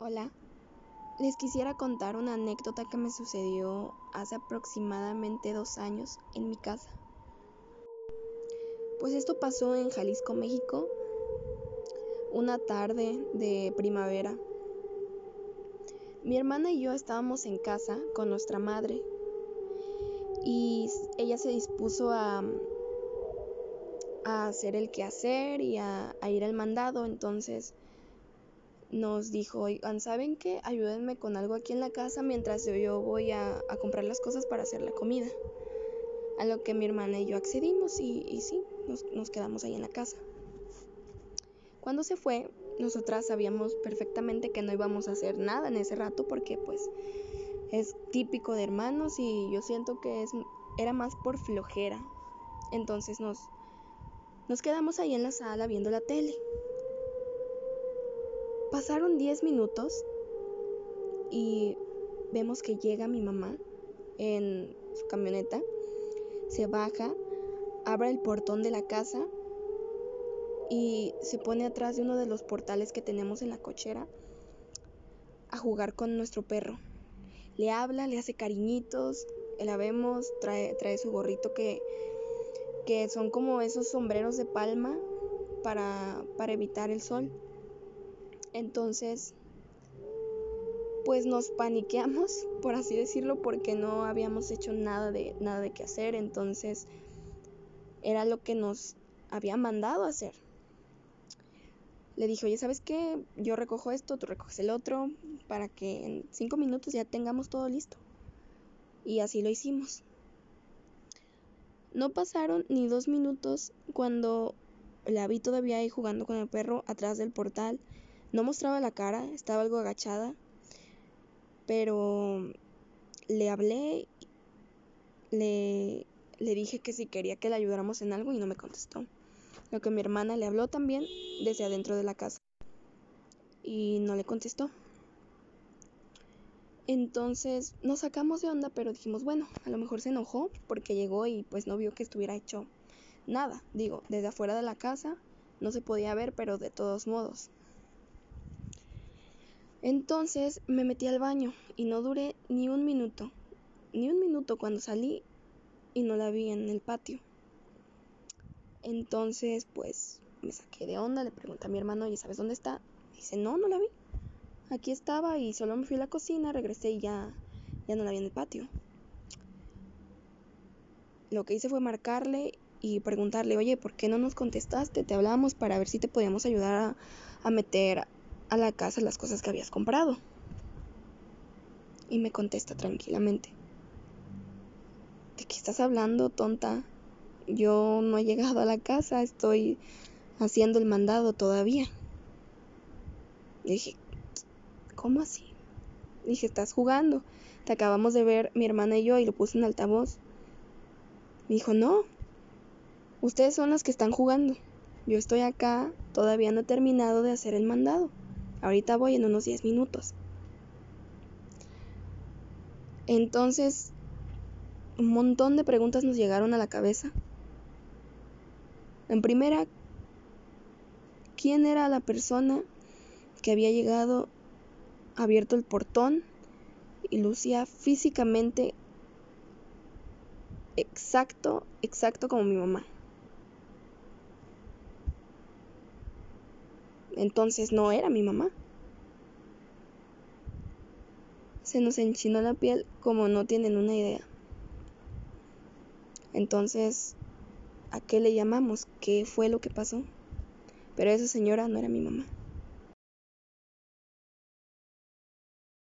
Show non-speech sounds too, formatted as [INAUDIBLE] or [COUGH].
Hola, les quisiera contar una anécdota que me sucedió hace aproximadamente dos años en mi casa. Pues esto pasó en Jalisco, México, una tarde de primavera. Mi hermana y yo estábamos en casa con nuestra madre y ella se dispuso a, a hacer el quehacer y a, a ir al mandado, entonces nos dijo, oigan, ¿saben qué? Ayúdenme con algo aquí en la casa mientras yo voy a, comprar las cosas para hacer la comida. A lo que mi hermana y yo accedimos y, sí, nos, nos quedamos ahí en la casa. Cuando se fue, nosotras sabíamos perfectamente que no íbamos a hacer nada en ese rato porque pues es típico de hermanos y yo siento que es, era más por flojera. Entonces nos, nos quedamos ahí en la sala viendo la tele. Pasaron 10 minutos y vemos que llega mi mamá en su camioneta, se baja, abre el portón de la casa y se pone atrás de uno de los portales que tenemos en la cochera a jugar con nuestro perro. Le habla, le hace cariñitos, la vemos, trae, trae su gorrito que, que son como esos sombreros de palma para, para evitar el sol. Entonces, pues nos paniqueamos, [LAUGHS] por así decirlo, porque no habíamos hecho nada de nada de qué hacer, entonces era lo que nos había mandado hacer. Le dije, oye, ¿sabes qué? Yo recojo esto, tú recoges el otro, para que en cinco minutos ya tengamos todo listo. Y así lo hicimos. No pasaron ni dos minutos cuando la vi todavía ahí jugando con el perro atrás del portal no mostraba la cara, estaba algo agachada, pero le hablé, le, le dije que si quería que le ayudáramos en algo y no me contestó. Lo que mi hermana le habló también desde adentro de la casa y no le contestó. Entonces nos sacamos de onda, pero dijimos, bueno, a lo mejor se enojó porque llegó y pues no vio que estuviera hecho nada. Digo, desde afuera de la casa no se podía ver, pero de todos modos, entonces me metí al baño y no duré ni un minuto, ni un minuto cuando salí y no la vi en el patio. Entonces, pues me saqué de onda, le pregunté a mi hermano, ¿y sabes dónde está? dice, no, no la vi. Aquí estaba y solo me fui a la cocina, regresé y ya, ya no la vi en el patio. Lo que hice fue marcarle y preguntarle, oye, ¿por qué no nos contestaste? Te hablábamos para ver si te podíamos ayudar a, a meter a la casa las cosas que habías comprado. Y me contesta tranquilamente. ¿De qué estás hablando, tonta? Yo no he llegado a la casa, estoy haciendo el mandado todavía. dije, ¿cómo así? dije, estás jugando. Te acabamos de ver mi hermana y yo y lo puse en altavoz. Dijo, no, ustedes son los que están jugando. Yo estoy acá, todavía no he terminado de hacer el mandado. Ahorita voy en unos 10 minutos. Entonces, un montón de preguntas nos llegaron a la cabeza. En primera, ¿quién era la persona que había llegado, abierto el portón y lucía físicamente exacto, exacto como mi mamá? Entonces no era mi mamá. Se nos enchinó la piel como no tienen una idea. Entonces, ¿a qué le llamamos? ¿Qué fue lo que pasó? Pero esa señora no era mi mamá.